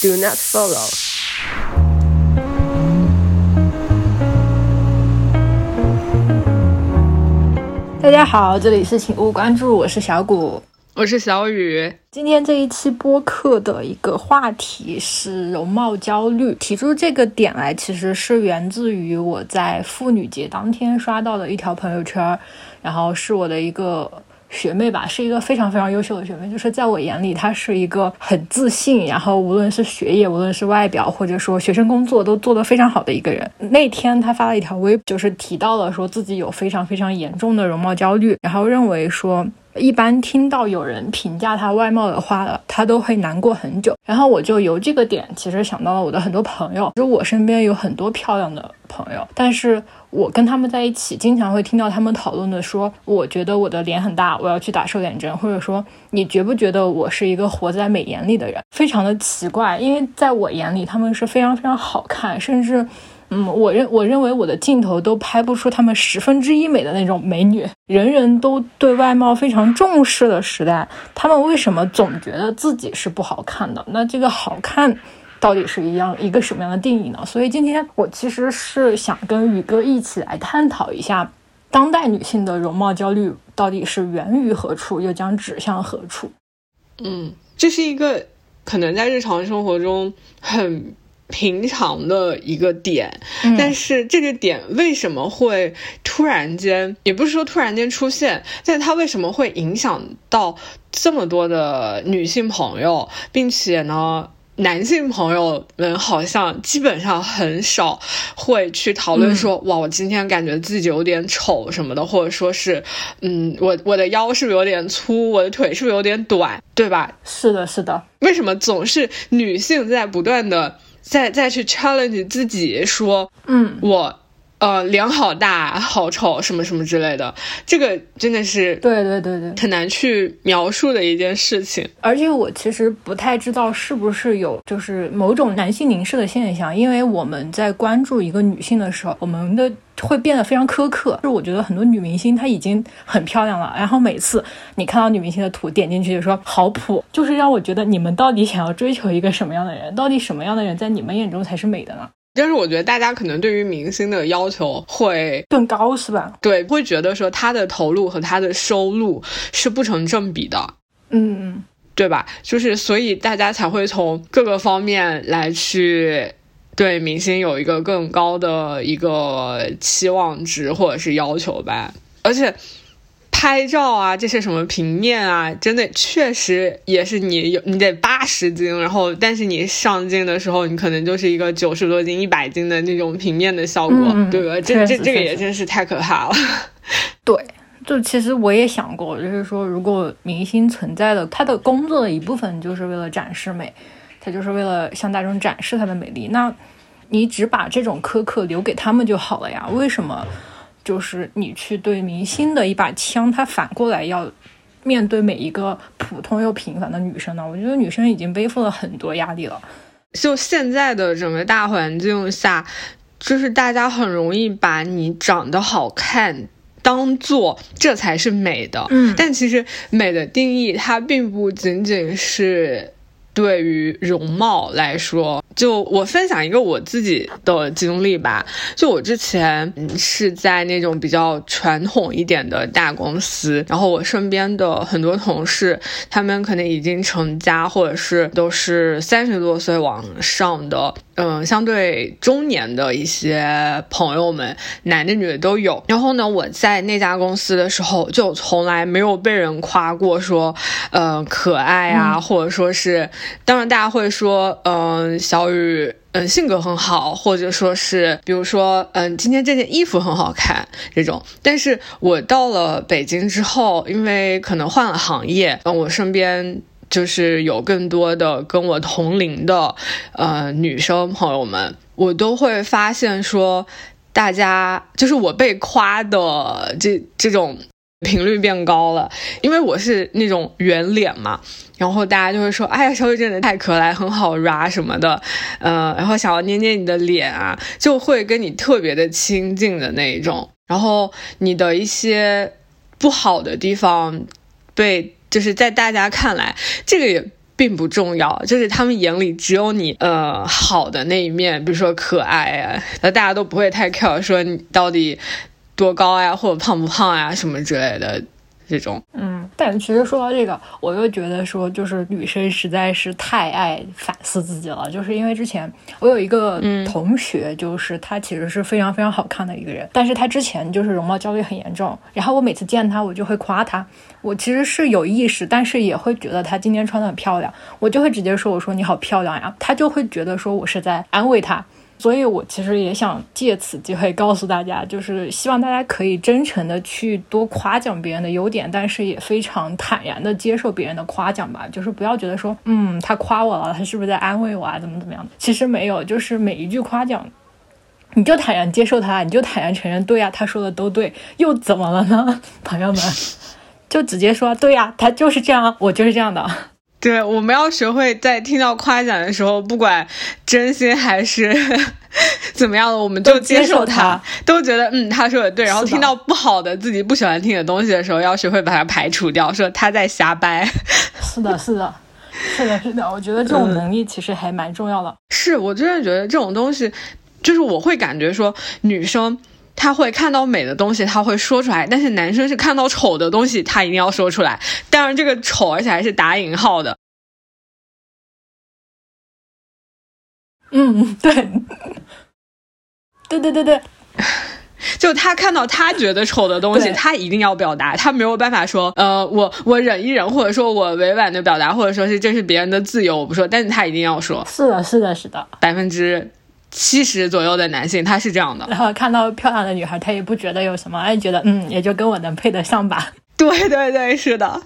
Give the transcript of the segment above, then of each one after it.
Do not follow。大家好，这里是请勿关注，我是小谷，我是小雨。今天这一期播客的一个话题是容貌焦虑。提出这个点来，其实是源自于我在妇女节当天刷到的一条朋友圈，然后是我的一个。学妹吧，是一个非常非常优秀的学妹，就是在我眼里，她是一个很自信，然后无论是学业，无论是外表，或者说学生工作，都做得非常好的一个人。那天她发了一条微，就是提到了说自己有非常非常严重的容貌焦虑，然后认为说。一般听到有人评价她外貌的话，她都会难过很久。然后我就由这个点，其实想到了我的很多朋友。就我身边有很多漂亮的朋友，但是我跟他们在一起，经常会听到他们讨论的说，我觉得我的脸很大，我要去打瘦脸针，或者说你觉不觉得我是一个活在美颜里的人？非常的奇怪，因为在我眼里，他们是非常非常好看，甚至。嗯，我认我认为我的镜头都拍不出他们十分之一美的那种美女。人人都对外貌非常重视的时代，他们为什么总觉得自己是不好看的？那这个好看到底是一样一个什么样的定义呢？所以今天我其实是想跟宇哥一起来探讨一下，当代女性的容貌焦虑到底是源于何处，又将指向何处？嗯，这是一个可能在日常生活中很。平常的一个点，但是这个点为什么会突然间，也不是说突然间出现，但它为什么会影响到这么多的女性朋友，并且呢？男性朋友们好像基本上很少会去讨论说，哇，我今天感觉自己有点丑什么的，或者说是，嗯，我我的腰是不是有点粗，我的腿是不是有点短，对吧？是的，是的。为什么总是女性在不断的？再再去 challenge 自己说，嗯，我，呃，脸好大，好丑，什么什么之类的，这个真的是，对对对对，很难去描述的一件事情。而且我其实不太知道是不是有就是某种男性凝视的现象，因为我们在关注一个女性的时候，我们的。会变得非常苛刻，就是我觉得很多女明星她已经很漂亮了，然后每次你看到女明星的图，点进去就说好普，就是让我觉得你们到底想要追求一个什么样的人？到底什么样的人在你们眼中才是美的呢？但是我觉得大家可能对于明星的要求会更高，是吧？对，会觉得说他的投入和他的收入是不成正比的，嗯，对吧？就是所以大家才会从各个方面来去。对明星有一个更高的一个期望值或者是要求吧，而且拍照啊这些什么平面啊，真的确实也是你有你得八十斤，然后但是你上镜的时候，你可能就是一个九十多斤、一百斤的那种平面的效果，对吧？这这这个也真是太可怕了。对，就其实我也想过，就是说如果明星存在的，他的工作的一部分就是为了展示美。他就是为了向大众展示他的美丽，那你只把这种苛刻留给他们就好了呀？为什么就是你去对明星的一把枪，他反过来要面对每一个普通又平凡的女生呢？我觉得女生已经背负了很多压力了。就现在的整个大环境下，就是大家很容易把你长得好看当做这才是美的。嗯，但其实美的定义它并不仅仅是。对于容貌来说，就我分享一个我自己的经历吧。就我之前是在那种比较传统一点的大公司，然后我身边的很多同事，他们可能已经成家，或者是都是三十多岁往上的。嗯，相对中年的一些朋友们，男的女的都有。然后呢，我在那家公司的时候，就从来没有被人夸过说，呃，可爱啊，或者说是，当然大家会说，嗯，小雨，嗯，性格很好，或者说是，比如说，嗯，今天这件衣服很好看这种。但是我到了北京之后，因为可能换了行业，嗯，我身边。就是有更多的跟我同龄的呃女生朋友们，我都会发现说，大家就是我被夸的这这种频率变高了，因为我是那种圆脸嘛，然后大家就会说，哎呀，小雨真的太可爱，很好 ra 什么的，呃，然后想要捏捏你的脸啊，就会跟你特别的亲近的那一种，然后你的一些不好的地方被。就是在大家看来，这个也并不重要，就是他们眼里只有你呃好的那一面，比如说可爱啊，那大家都不会太 care 说你到底多高呀，或者胖不胖呀什么之类的。这种，嗯，但其实说到这个，我又觉得说，就是女生实在是太爱反思自己了。就是因为之前我有一个同学，就是她其实是非常非常好看的一个人，但是她之前就是容貌焦虑很严重。然后我每次见她，我就会夸她，我其实是有意识，但是也会觉得她今天穿的很漂亮，我就会直接说，我说你好漂亮呀。她就会觉得说我是在安慰他。所以，我其实也想借此机会告诉大家，就是希望大家可以真诚的去多夸奖别人的优点，但是也非常坦然的接受别人的夸奖吧。就是不要觉得说，嗯，他夸我了，他是不是在安慰我啊？怎么怎么样？其实没有，就是每一句夸奖，你就坦然接受他，你就坦然承认，对呀，他说的都对，又怎么了呢？朋友们，就直接说，对呀，他就是这样，我就是这样的。对，我们要学会在听到夸奖的时候，不管真心还是 怎么样的，我们就接受它，都觉得嗯，他说的对。然后听到不好的、自己不喜欢听的东西的时候，要学会把它排除掉，说他在瞎掰。是的，是的，是的，是的。我觉得这种能力其实还蛮重要的。是我真的觉得这种东西，就是我会感觉说女生。他会看到美的东西，他会说出来；但是男生是看到丑的东西，他一定要说出来。当然，这个丑，而且还是打引号的。嗯，对，对对对对，就他看到他觉得丑的东西，他一定要表达。他没有办法说，呃，我我忍一忍，或者说我委婉的表达，或者说是这是别人的自由，我不说。但是他一定要说。是的，是的，是的，百分之。七十左右的男性他是这样的，然后看到漂亮的女孩，他也不觉得有什么，哎，觉得嗯，也就跟我能配得上吧。对对对，是的。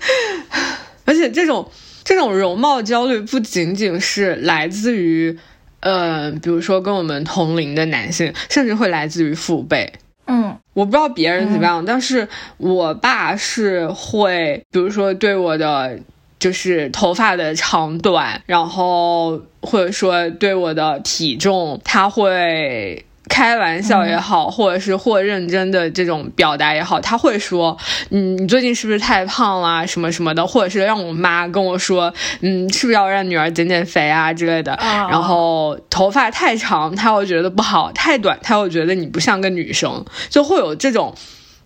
而且这种这种容貌焦虑不仅仅是来自于，呃，比如说跟我们同龄的男性，甚至会来自于父辈。嗯，我不知道别人怎么样，但是我爸是会，比如说对我的。就是头发的长短，然后或者说对我的体重，他会开玩笑也好，或者是或认真的这种表达也好，他会说，嗯，你最近是不是太胖了，什么什么的，或者是让我妈跟我说，嗯，是不是要让女儿减减肥啊之类的。然后头发太长，他会觉得不好；太短，他会觉得你不像个女生，就会有这种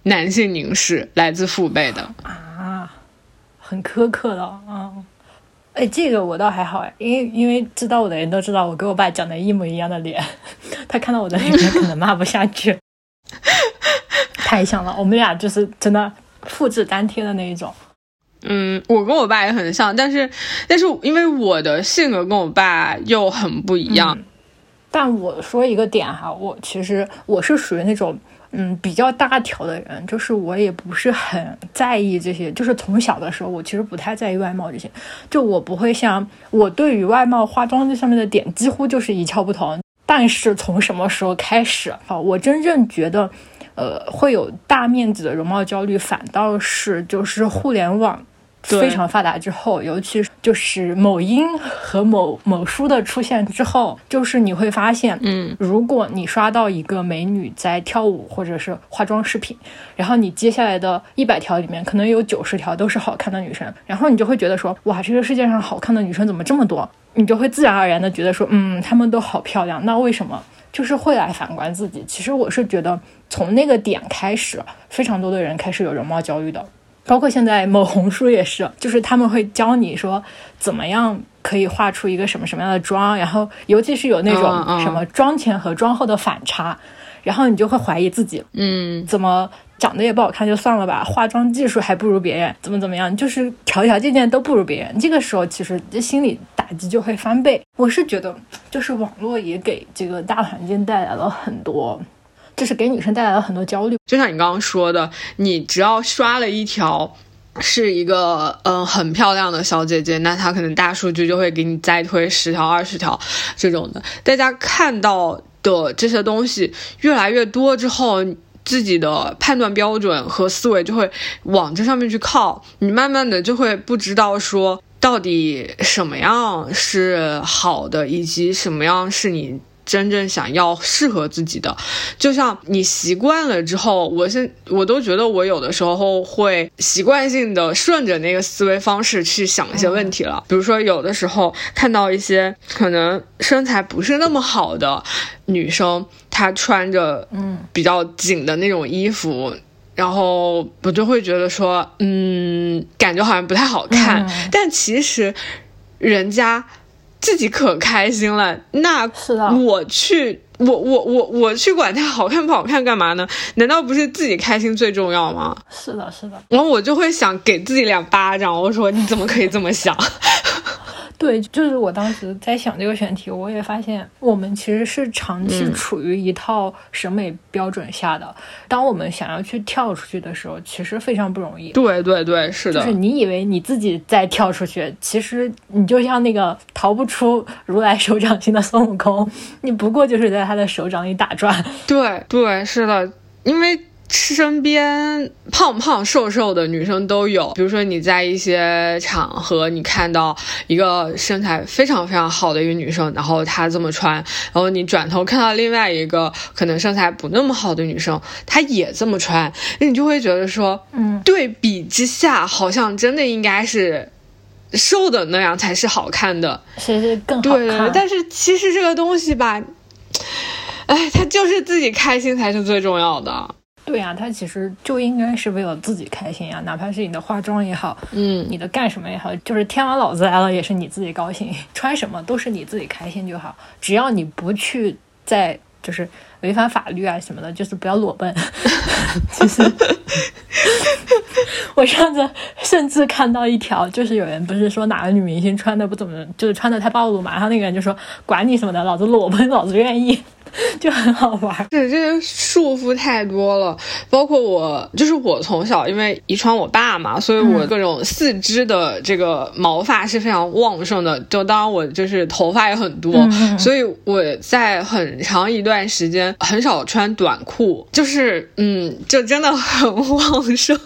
男性凝视来自父辈的。很苛刻的嗯，哎，这个我倒还好哎，因为因为知道我的人都知道我跟我爸长得一模一样的脸，他看到我的脸可能骂不下去，太像了，我们俩就是真的复制粘贴的那一种。嗯，我跟我爸也很像，但是但是因为我的性格跟我爸又很不一样。但我说一个点哈，我其实我是属于那种。嗯，比较大条的人，就是我也不是很在意这些。就是从小的时候，我其实不太在意外貌这些。就我不会像我对于外貌化妆这上面的点，几乎就是一窍不通。但是从什么时候开始啊，我真正觉得，呃，会有大面积的容貌焦虑，反倒是就是互联网。非常发达之后，尤其是就是某音和某某书的出现之后，就是你会发现，嗯，如果你刷到一个美女在跳舞或者是化妆视频，然后你接下来的一百条里面可能有九十条都是好看的女生，然后你就会觉得说，哇，这个世界上好看的女生怎么这么多？你就会自然而然的觉得说，嗯，她们都好漂亮，那为什么？就是会来反观自己。其实我是觉得，从那个点开始，非常多的人开始有容貌焦虑的。包括现在某红书也是，就是他们会教你说怎么样可以画出一个什么什么样的妆，然后尤其是有那种什么妆前和妆后的反差，然后你就会怀疑自己，嗯，怎么长得也不好看就算了吧，化妆技术还不如别人，怎么怎么样，就是条条件件都不如别人。这个时候其实这心理打击就会翻倍。我是觉得，就是网络也给这个大环境带来了很多。就是给女生带来了很多焦虑，就像你刚刚说的，你只要刷了一条是一个嗯很漂亮的小姐姐，那她可能大数据就会给你再推十条、二十条这种的。大家看到的这些东西越来越多之后，自己的判断标准和思维就会往这上面去靠，你慢慢的就会不知道说到底什么样是好的，以及什么样是你。真正想要适合自己的。就像你习惯了之后，我现我都觉得我有的时候会习惯性的顺着那个思维方式去想一些问题了。比如说，有的时候看到一些可能身材不是那么好的女生，她穿着嗯比较紧的那种衣服。然后我就会觉得说，嗯，感觉好像不太好看。但其实，人家自己可开心了。那是的，我去，我我我我去管它好看不好看干嘛呢？难道不是自己开心最重要吗？是的，是的。然后我就会想给自己两巴掌。我说你怎么可以这么想？对，就是我当时在想这个选题，我也发现我们其实是长期处于一套审美标准下的。当我们想要去跳出去的时候，其实非常不容易。对对对，是的。就是你以为你自己在跳出去，其实你就像那个逃不出如来手掌心的孙悟空，你不过就是在他的手掌里打转。对对，是的，因为。身边胖胖瘦瘦的女生都有，比如说你在一些场合，你看到一个身材非常非常好的一个女生，然后她这么穿，然后你转头看到另外一个可能身材不那么好的女生，她也这么穿，那你就会觉得说，嗯，对比之下，好像真的应该是瘦的那样才是好看的，是是更好看。但是其实这个东西吧，哎，他就是自己开心才是最重要的。对呀，他其实就应该是为了自己开心呀，哪怕是你的化妆也好，嗯，你的干什么也好，就是天王老子来了也是你自己高兴，穿什么都是你自己开心就好，只要你不去在就是违反法律啊什么的，就是不要裸奔。其实我上次甚至看到一条，就是有人不是说哪个女明星穿的不怎么，就是穿的太暴露嘛，然后那个人就说管你什么的，老子裸奔，老子愿意。就很好玩，对，这些束缚太多了。包括我，就是我从小因为遗传我爸嘛，所以我各种四肢的这个毛发是非常旺盛的。就当然我就是头发也很多，所以我在很长一段时间很少穿短裤，就是嗯，就真的很 旺盛。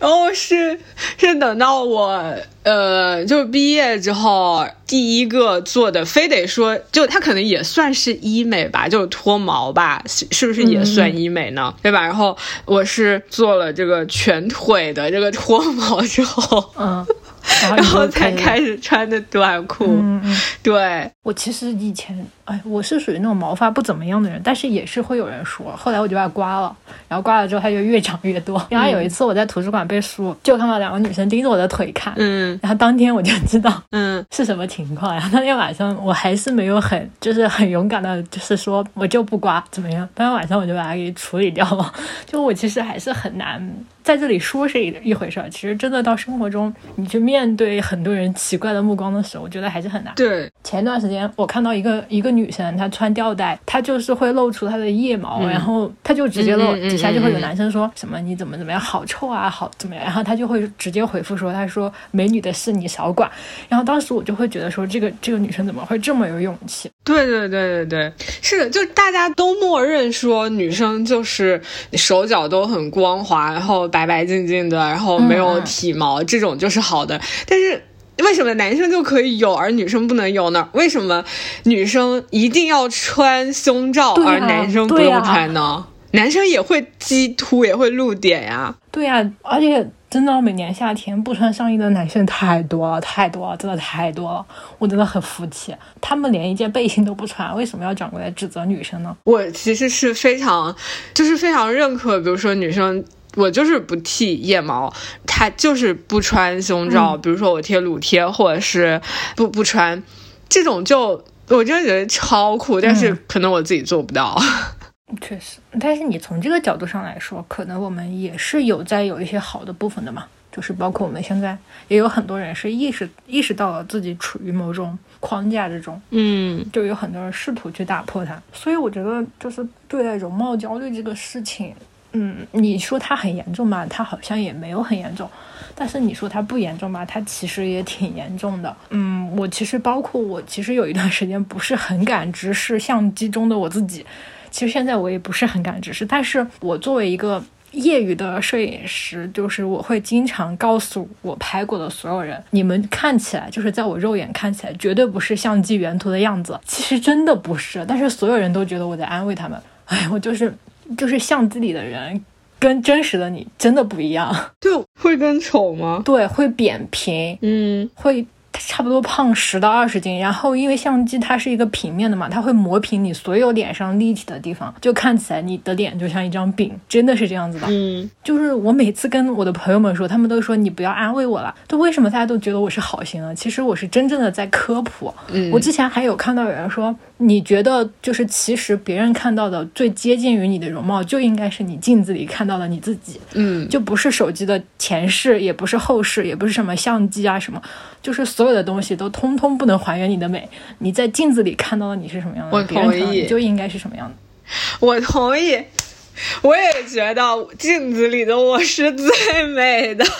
然后是是等到我呃，就毕业之后第一个做的，非得说就它可能也算是医美吧，就脱毛吧，是不是也算医美呢？对吧？然后我是做了这个全腿的这个脱毛之后，嗯。然后才开始穿的短裤，嗯嗯，对我其实以前，哎，我是属于那种毛发不怎么样的人，但是也是会有人说，后来我就把它刮了，然后刮了之后它就越长越多。然后有一次我在图书馆背书，就看到两个女生盯着我的腿看，嗯，然后当天我就知道，嗯，是什么情况。然后当天晚上我还是没有很，就是很勇敢的，就是说我就不刮，怎么样？当天晚上我就把它给处理掉了。就我其实还是很难。在这里说是一一回事儿，其实真的到生活中，你去面对很多人奇怪的目光的时候，我觉得还是很难。对，前段时间我看到一个一个女生，她穿吊带，她就是会露出她的腋毛，然后她就直接露，底下就会有男生说什么你怎么怎么样，好臭啊，好怎么样，然后她就会直接回复说，她说美女的事你少管。然后当时我就会觉得说，这个这个女生怎么会这么有勇气？对对对对对，是的，就大家都默认说女生就是手脚都很光滑，然后白白净净的，然后没有体毛，这种就是好的。但是为什么男生就可以有，而女生不能有呢？为什么女生一定要穿胸罩，而男生不用穿呢？男生也会鸡突，也会露点呀。对呀，而且。真的，每年夏天不穿上衣的男生太多了，太多了，真的太多了，我真的很服气。他们连一件背心都不穿，为什么要转过来指责女生呢？我其实是非常，就是非常认可，比如说女生，我就是不剃腋毛，他就是不穿胸罩，比如说我贴乳贴，或者是不不穿，这种就我真的觉得超酷，但是可能我自己做不到。确实，但是你从这个角度上来说，可能我们也是有在有一些好的部分的嘛，就是包括我们现在也有很多人是意识意识到了自己处于某种框架之中，嗯，就有很多人试图去打破它。所以我觉得，就是对待容貌焦虑这个事情，嗯，你说它很严重吧，它好像也没有很严重；但是你说它不严重吧，它其实也挺严重的。嗯，我其实包括我，其实有一段时间不是很敢直视相机中的我自己。其实现在我也不是很敢直视，但是我作为一个业余的摄影师，就是我会经常告诉我拍过的所有人，你们看起来就是在我肉眼看起来绝对不是相机原图的样子，其实真的不是。但是所有人都觉得我在安慰他们。哎，我就是就是相机里的人，跟真实的你真的不一样。就会更丑吗？对，会扁平，嗯，会。差不多胖十到二十斤，然后因为相机它是一个平面的嘛，它会磨平你所有脸上立体的地方，就看起来你的脸就像一张饼，真的是这样子的。嗯，就是我每次跟我的朋友们说，他们都说你不要安慰我了。都为什么大家都觉得我是好心呢？其实我是真正的在科普。嗯，我之前还有看到有人说。你觉得就是其实别人看到的最接近于你的容貌，就应该是你镜子里看到的你自己，嗯，就不是手机的前世，也不是后世，也不是什么相机啊什么，就是所有的东西都通通不能还原你的美。你在镜子里看到的你是什么样的，我同意，就应该是什么样的。我同意，我也觉得镜子里的我是最美的。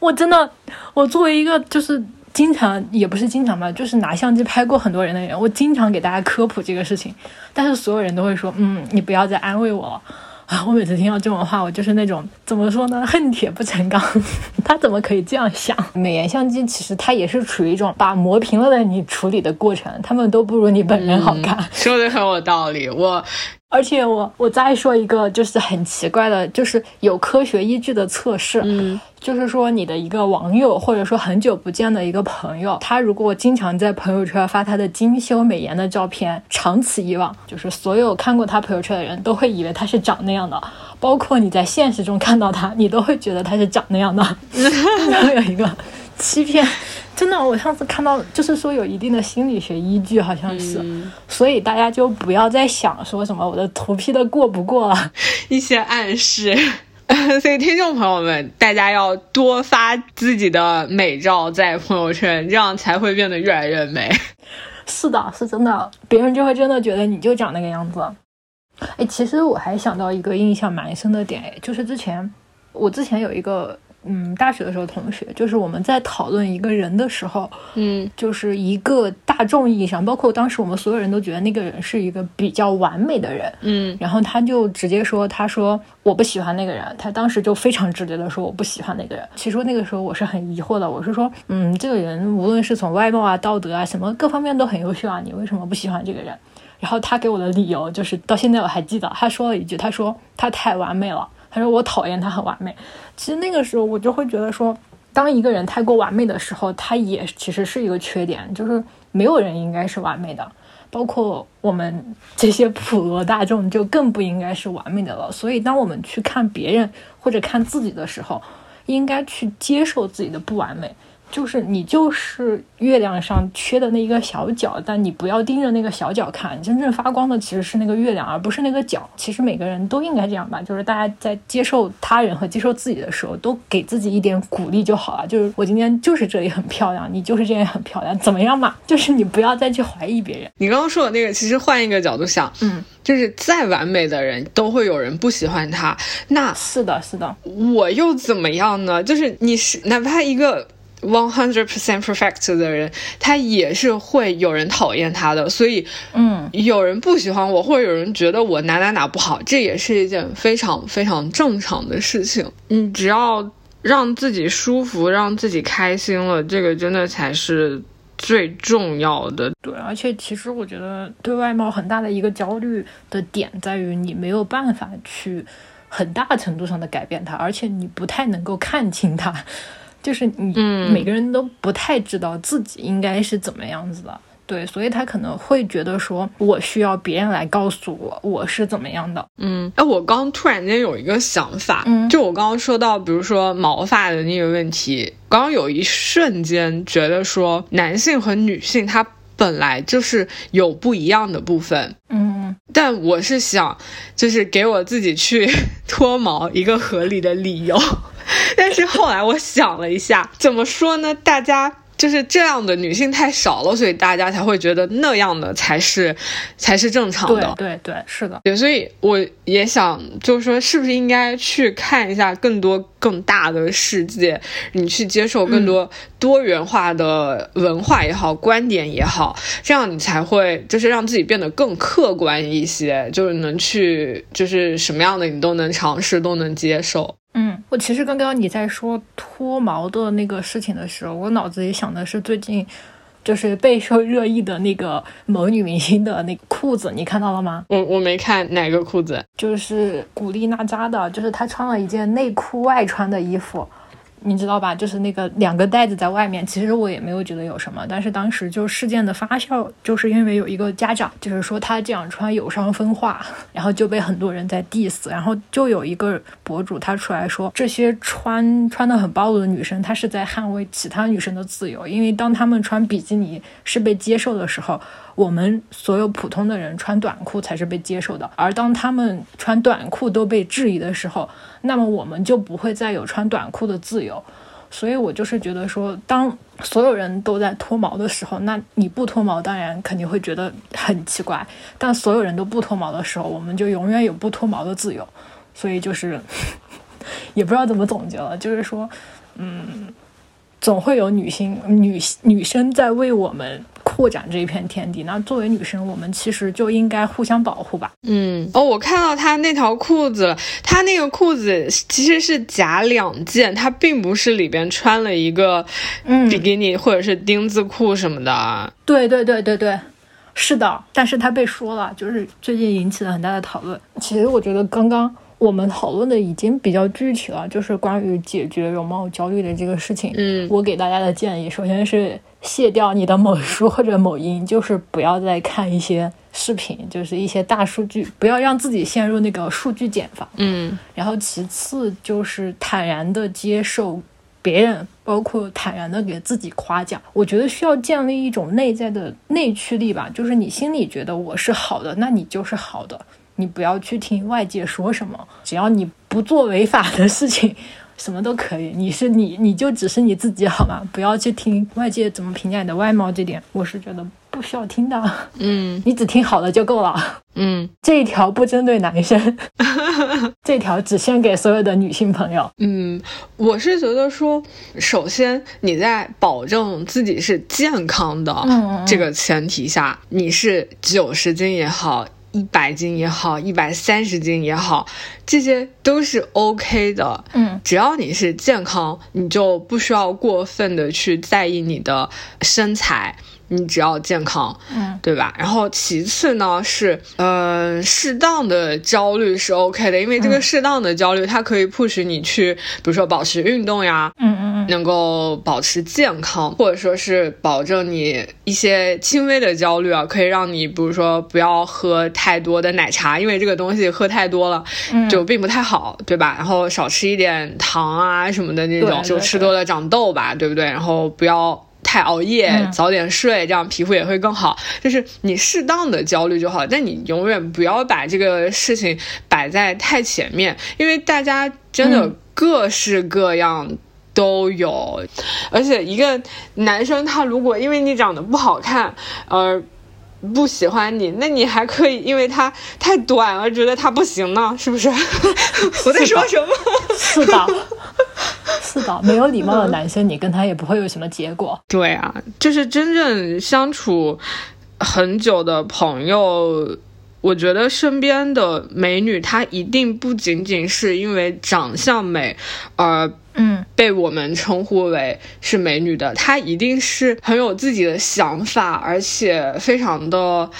我真的，我作为一个就是。经常也不是经常吧，就是拿相机拍过很多人的人，我经常给大家科普这个事情，但是所有人都会说，嗯，你不要再安慰我了啊！我每次听到这种话，我就是那种怎么说呢，恨铁不成钢，他怎么可以这样想？美颜相机其实它也是处于一种把磨平了的你处理的过程，他们都不如你本人好看。说的很有道理，我。而且我我再说一个，就是很奇怪的，就是有科学依据的测试，嗯，就是说你的一个网友或者说很久不见的一个朋友，他如果经常在朋友圈发他的精修美颜的照片，长此以往，就是所有看过他朋友圈的人都会以为他是长那样的，包括你在现实中看到他，你都会觉得他是长那样的，然后有一个欺骗。真的，我上次看到就是说有一定的心理学依据，好像是，所以大家就不要再想说什么我的图 P 的过不过了，一些暗示。所以听众朋友们，大家要多发自己的美照在朋友圈，这样才会变得越来越美。是的，是真的，别人就会真的觉得你就长那个样子。哎，其实我还想到一个印象蛮深的点，哎，就是之前我之前有一个。嗯，大学的时候同学，就是我们在讨论一个人的时候，嗯，就是一个大众意义上，包括当时我们所有人都觉得那个人是一个比较完美的人，嗯，然后他就直接说，他说我不喜欢那个人，他当时就非常直接的说我不喜欢那个人。其实那个时候我是很疑惑的，我是说，嗯，这个人无论是从外貌啊、道德啊什么各方面都很优秀啊，你为什么不喜欢这个人？然后他给我的理由就是到现在我还记得，他说了一句，他说他太完美了。他说我讨厌他很完美，其实那个时候我就会觉得说，当一个人太过完美的时候，他也其实是一个缺点，就是没有人应该是完美的，包括我们这些普罗大众就更不应该是完美的了。所以当我们去看别人或者看自己的时候，应该去接受自己的不完美。就是你就是月亮上缺的那一个小角，但你不要盯着那个小角看，真正发光的其实是那个月亮，而不是那个角。其实每个人都应该这样吧，就是大家在接受他人和接受自己的时候，都给自己一点鼓励就好了。就是我今天就是这里很漂亮，你就是这样很漂亮，怎么样嘛？就是你不要再去怀疑别人。你刚刚说的那个，其实换一个角度想，嗯，就是再完美的人都会有人不喜欢他。那是的，是的，我又怎么样呢？就是你是哪怕一个。One hundred percent perfect 的人，他也是会有人讨厌他的，所以，嗯，有人不喜欢我，或者有人觉得我哪哪哪不好，这也是一件非常非常正常的事情。你只要让自己舒服，让自己开心了，这个真的才是最重要的。对，而且其实我觉得对外貌很大的一个焦虑的点在于，你没有办法去很大程度上的改变它，而且你不太能够看清它。就是你，每个人都不太知道自己应该是怎么样子的，对，所以他可能会觉得说，我需要别人来告诉我我是怎么样的。嗯，哎，我刚突然间有一个想法，嗯，就我刚刚说到，比如说毛发的那个问题，刚刚有一瞬间觉得说，男性和女性他本来就是有不一样的部分，嗯，但我是想，就是给我自己去脱毛一个合理的理由。但是后来我想了一下，怎么说呢？大家就是这样的女性太少了，所以大家才会觉得那样的才是才是正常的。对对对，是的。对，所以我也想，就是说，是不是应该去看一下更多更大的世界？你去接受更多多元化的文化也好，观点也好，这样你才会就是让自己变得更客观一些，就是能去，就是什么样的你都能尝试，都能接受。嗯，我其实刚刚你在说脱毛的那个事情的时候，我脑子里想的是最近就是备受热议的那个某女明星的那个裤子，你看到了吗？我我没看哪个裤子，就是古力娜扎的，就是她穿了一件内裤外穿的衣服。你知道吧？就是那个两个袋子在外面，其实我也没有觉得有什么。但是当时就事件的发酵，就是因为有一个家长就是说他这样穿有伤风化，然后就被很多人在 diss。然后就有一个博主他出来说，这些穿穿的很暴露的女生，她是在捍卫其他女生的自由。因为当她们穿比基尼是被接受的时候，我们所有普通的人穿短裤才是被接受的。而当他们穿短裤都被质疑的时候，那么我们就不会再有穿短裤的自由，所以我就是觉得说，当所有人都在脱毛的时候，那你不脱毛，当然肯定会觉得很奇怪。但所有人都不脱毛的时候，我们就永远有不脱毛的自由。所以就是 也不知道怎么总结了，就是说，嗯，总会有女性女女生在为我们。扩展这一片天地，那作为女生，我们其实就应该互相保护吧。嗯，哦，我看到他那条裤子了，他那个裤子其实是夹两件，他并不是里边穿了一个比基尼或者是丁字裤什么的。对对对对对，是的，但是他被说了，就是最近引起了很大的讨论。其实我觉得刚刚。我们讨论的已经比较具体了，就是关于解决容貌焦虑的这个事情。嗯，我给大家的建议，首先是卸掉你的某书或者某音，就是不要再看一些视频，就是一些大数据，不要让自己陷入那个数据茧房。嗯，然后其次就是坦然的接受别人，包括坦然的给自己夸奖。我觉得需要建立一种内在的内驱力吧，就是你心里觉得我是好的，那你就是好的。你不要去听外界说什么，只要你不做违法的事情，什么都可以。你是你，你就只是你自己，好吗？不要去听外界怎么评价你的外貌，这点我是觉得不需要听的。嗯，你只听好的就够了。嗯，这一条不针对男生，这条只献给所有的女性朋友。嗯，我是觉得说，首先你在保证自己是健康的这个前提下，你是九十斤也好。一百斤也好，一百三十斤也好，这些都是 OK 的。嗯，只要你是健康，你就不需要过分的去在意你的身材。你只要健康，嗯，对吧？然后其次呢是，呃，适当的焦虑是 OK 的，因为这个适当的焦虑，它可以 push 你去，比如说保持运动呀，嗯嗯嗯，能够保持健康，或者说是保证你一些轻微的焦虑啊，可以让你，比如说不要喝太多的奶茶，因为这个东西喝太多了，就并不太好，对吧？然后少吃一点糖啊什么的那种，就吃多了长痘吧，对不对？然后不要。太熬夜，早点睡，这样皮肤也会更好。就是你适当的焦虑就好，但你永远不要把这个事情摆在太前面，因为大家真的各式各样都有。而且一个男生他如果因为你长得不好看而不喜欢你，那你还可以因为他太短而觉得他不行呢，是不是？我在说什么？是的。没有礼貌的男生，你跟他也不会有什么结果。对啊，就是真正相处很久的朋友，我觉得身边的美女，她一定不仅仅是因为长相美而嗯被我们称呼为是美女的，她一定是很有自己的想法，而且非常的。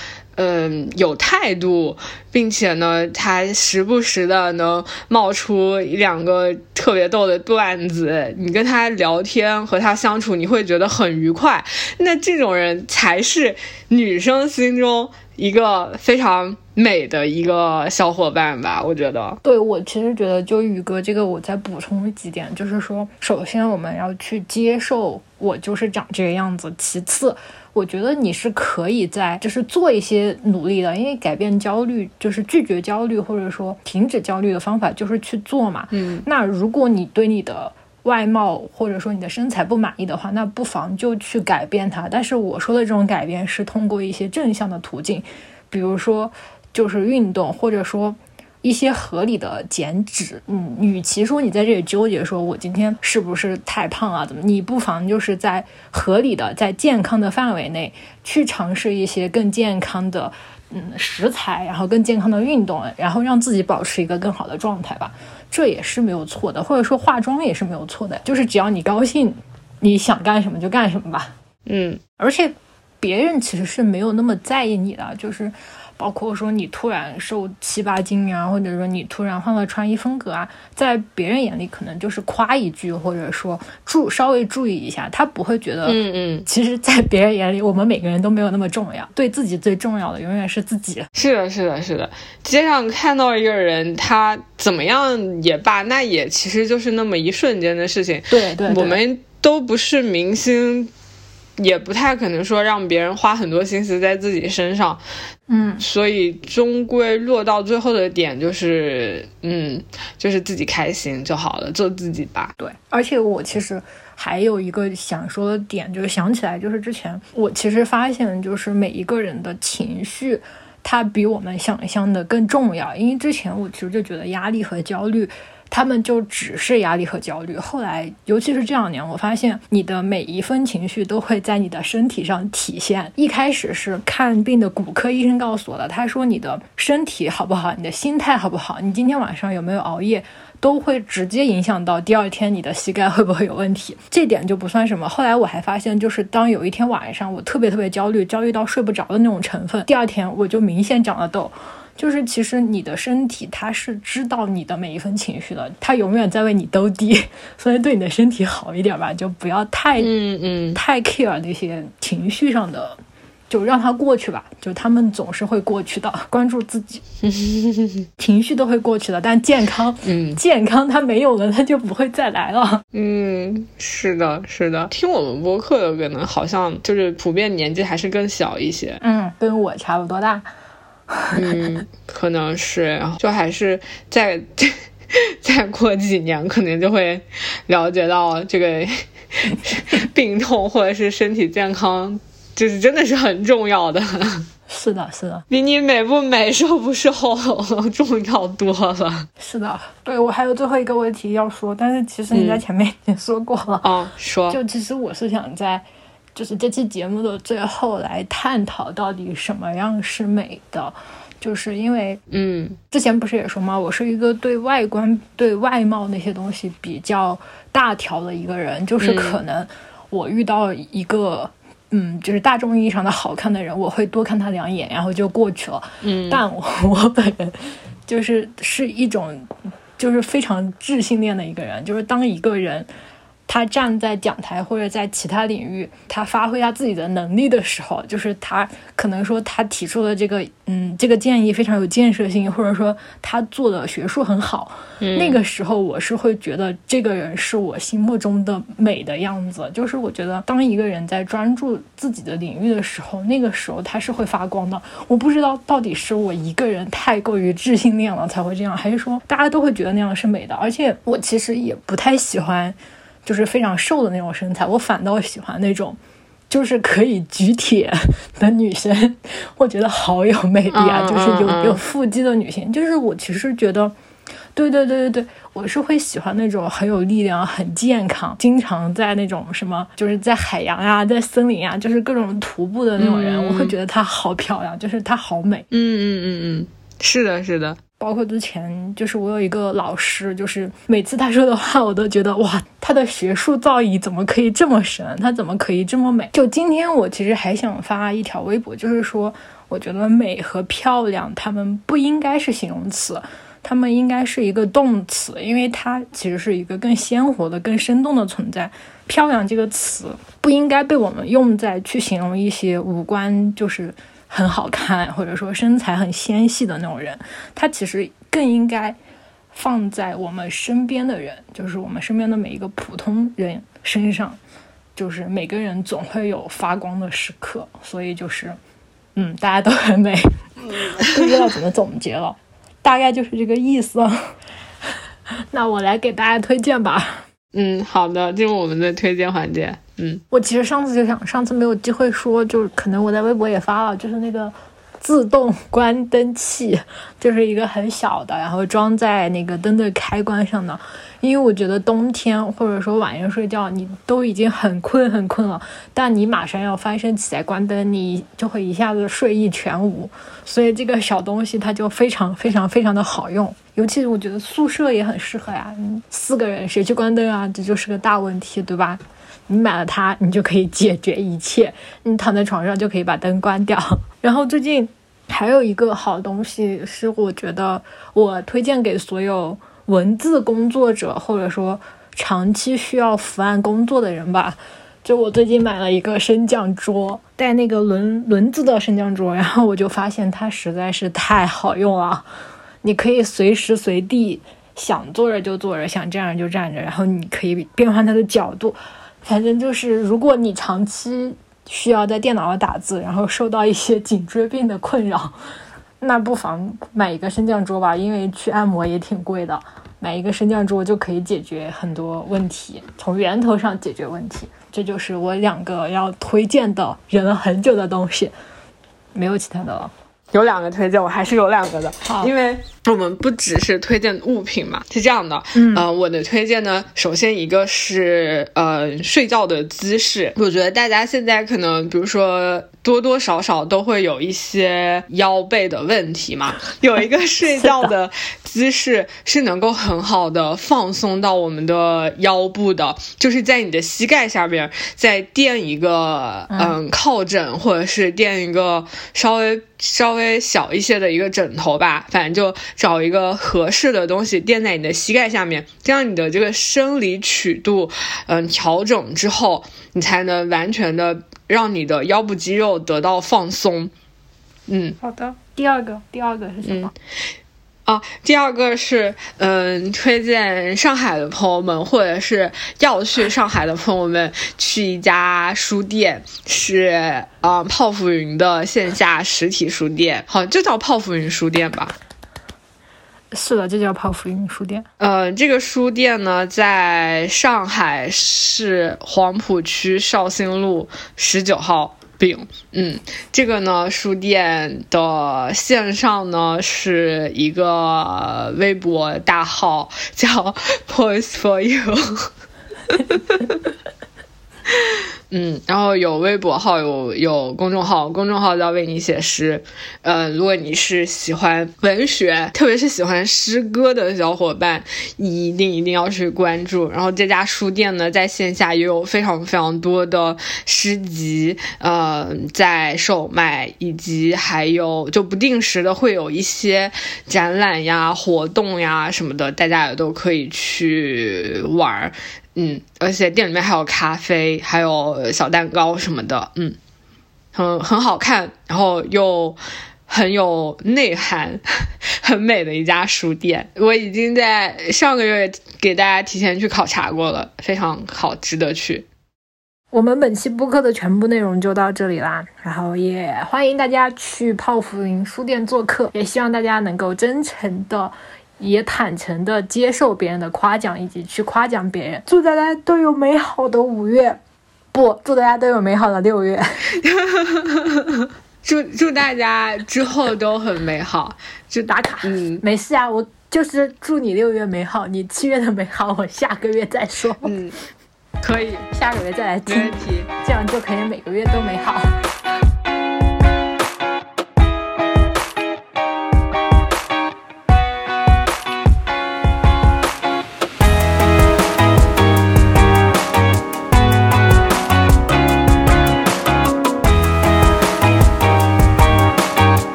嗯，有态度，并且呢，他时不时的能冒出一两个特别逗的段子，你跟他聊天和他相处，你会觉得很愉快。那这种人才是女生心中一个非常美的一个小伙伴吧？我觉得。对我其实觉得，就宇哥这个，我再补充几点，就是说，首先我们要去接受我就是长这个样子，其次。我觉得你是可以在就是做一些努力的，因为改变焦虑就是拒绝焦虑或者说停止焦虑的方法就是去做嘛。嗯，那如果你对你的外貌或者说你的身材不满意的话，那不妨就去改变它。但是我说的这种改变是通过一些正向的途径，比如说就是运动，或者说。一些合理的减脂，嗯，与其说你在这里纠结说我今天是不是太胖啊，怎么，你不妨就是在合理的、在健康的范围内去尝试一些更健康的，嗯，食材，然后更健康的运动，然后让自己保持一个更好的状态吧，这也是没有错的。或者说化妆也是没有错的，就是只要你高兴，你想干什么就干什么吧。嗯，而且别人其实是没有那么在意你的，就是。包括说你突然瘦七八斤啊，或者说你突然换了穿衣风格啊，在别人眼里可能就是夸一句，或者说注稍微注意一下，他不会觉得，嗯嗯。其实，在别人眼里，我们每个人都没有那么重要，对自己最重要的永远是自己。是的，是的，是的。街上看到一个人，他怎么样也罢，那也其实就是那么一瞬间的事情。对对，我们都不是明星。也不太可能说让别人花很多心思在自己身上，嗯，所以终归落到最后的点就是，嗯，就是自己开心就好了，做自己吧。对，而且我其实还有一个想说的点，就是想起来，就是之前我其实发现，就是每一个人的情绪，它比我们想象的更重要。因为之前我其实就觉得压力和焦虑。他们就只是压力和焦虑。后来，尤其是这两年，我发现你的每一分情绪都会在你的身体上体现。一开始是看病的骨科医生告诉我的，他说你的身体好不好，你的心态好不好，你今天晚上有没有熬夜，都会直接影响到第二天你的膝盖会不会有问题。这点就不算什么。后来我还发现，就是当有一天晚上我特别特别焦虑，焦虑到睡不着的那种成分，第二天我就明显长了痘。就是其实你的身体它是知道你的每一分情绪的，它永远在为你兜底，所以对你的身体好一点吧，就不要太嗯嗯太 care 那些情绪上的，就让它过去吧，就他们总是会过去的。关注自己，情绪都会过去的，但健康，嗯，健康它没有了，它就不会再来了。嗯，是的，是的。听我们播客的可能好像就是普遍年纪还是更小一些，嗯，跟我差不多大。嗯，可能是，就还是再 再过几年，可能就会了解到这个 病痛或者是身体健康，就是真的是很重要的。是的，是的，比你美不美、瘦不瘦重要多了。是的，对我还有最后一个问题要说，但是其实你在前面已经说过了啊。说，就其实我是想在。就是这期节目的最后来探讨到底什么样是美的，就是因为，嗯，之前不是也说吗？我是一个对外观、对外貌那些东西比较大条的一个人，就是可能我遇到一个，嗯，就是大众意义上的好看的人，我会多看他两眼，然后就过去了。嗯，但我我本人就是是一种，就是非常自信恋的一个人，就是当一个人。他站在讲台或者在其他领域，他发挥他自己的能力的时候，就是他可能说他提出的这个，嗯，这个建议非常有建设性，或者说他做的学术很好。那个时候，我是会觉得这个人是我心目中的美的样子。就是我觉得，当一个人在专注自己的领域的时候，那个时候他是会发光的。我不知道到底是我一个人太过于自信恋了才会这样，还是说大家都会觉得那样是美的？而且我其实也不太喜欢。就是非常瘦的那种身材，我反倒喜欢那种，就是可以举铁的女生，我觉得好有魅力啊！就是有有腹肌的女性，就是我其实觉得，对对对对对，我是会喜欢那种很有力量、很健康，经常在那种什么，就是在海洋呀、在森林啊，就是各种徒步的那种人，我会觉得她好漂亮，就是她好美。嗯嗯嗯嗯，是的，是的。包括之前，就是我有一个老师，就是每次他说的话，我都觉得哇，他的学术造诣怎么可以这么深？他怎么可以这么美？就今天，我其实还想发一条微博，就是说，我觉得美和漂亮，它们不应该是形容词，它们应该是一个动词，因为它其实是一个更鲜活的、更生动的存在。漂亮这个词不应该被我们用在去形容一些五官，就是。很好看，或者说身材很纤细的那种人，他其实更应该放在我们身边的人，就是我们身边的每一个普通人身上。就是每个人总会有发光的时刻，所以就是，嗯，大家都很美，不知道怎么总结了，大概就是这个意思。那我来给大家推荐吧。嗯，好的，进入我们的推荐环节。嗯，我其实上次就想，上次没有机会说，就是可能我在微博也发了，就是那个。自动关灯器就是一个很小的，然后装在那个灯的开关上的。因为我觉得冬天或者说晚上睡觉，你都已经很困很困了，但你马上要翻身起来关灯，你就会一下子睡意全无。所以这个小东西它就非常非常非常的好用，尤其是我觉得宿舍也很适合呀。四个人谁去关灯啊？这就是个大问题，对吧？你买了它，你就可以解决一切。你躺在床上就可以把灯关掉。然后最近还有一个好东西是，我觉得我推荐给所有文字工作者，或者说长期需要伏案工作的人吧。就我最近买了一个升降桌，带那个轮轮子的升降桌，然后我就发现它实在是太好用了。你可以随时随地想坐着就坐着，想站着就站着，然后你可以变换它的角度。反正就是，如果你长期需要在电脑上打字，然后受到一些颈椎病的困扰，那不妨买一个升降桌吧，因为去按摩也挺贵的，买一个升降桌就可以解决很多问题，从源头上解决问题。这就是我两个要推荐的忍了很久的东西，没有其他的了。有两个推荐，我还是有两个的，因为我们不只是推荐物品嘛，是这样的，嗯，呃，我的推荐呢，首先一个是呃睡觉的姿势，我觉得大家现在可能，比如说多多少少都会有一些腰背的问题嘛，有一个睡觉的姿势是能够很好的放松到我们的腰部的，就是在你的膝盖下边再垫一个嗯靠枕，或者是垫一个稍微。稍微小一些的一个枕头吧，反正就找一个合适的东西垫在你的膝盖下面，这样你的这个生理曲度，嗯，调整之后，你才能完全的让你的腰部肌肉得到放松。嗯，好的。第二个，第二个是什么？啊，第二个是，嗯，推荐上海的朋友们，或者是要去上海的朋友们，去一家书店，是啊，泡芙云的线下实体书店，好，就叫泡芙云书店吧。是的，就叫泡芙云书店。呃，这个书店呢，在上海市黄浦区绍兴路十九号。饼，嗯，这个呢，书店的线上呢是一个微博大号，叫 Pose for You。嗯，然后有微博号，有有公众号，公众号叫为你写诗。嗯，如果你是喜欢文学，特别是喜欢诗歌的小伙伴，你一定一定要去关注。然后这家书店呢，在线下也有非常非常多的诗集，呃，在售卖，以及还有就不定时的会有一些展览呀、活动呀什么的，大家也都可以去玩儿。嗯，而且店里面还有咖啡，还有小蛋糕什么的，嗯，很很好看，然后又很有内涵，很美的一家书店。我已经在上个月给大家提前去考察过了，非常好，值得去。我们本期播客的全部内容就到这里啦，然后也欢迎大家去泡芙云书店做客，也希望大家能够真诚的。也坦诚的接受别人的夸奖，以及去夸奖别人。祝大家都有美好的五月，不，祝大家都有美好的六月。祝祝大家之后都很美好，就打卡。嗯，没事啊，我就是祝你六月美好，你七月的美好，我下个月再说。嗯，可以，下个月再来听，没问题，这样就可以每个月都美好。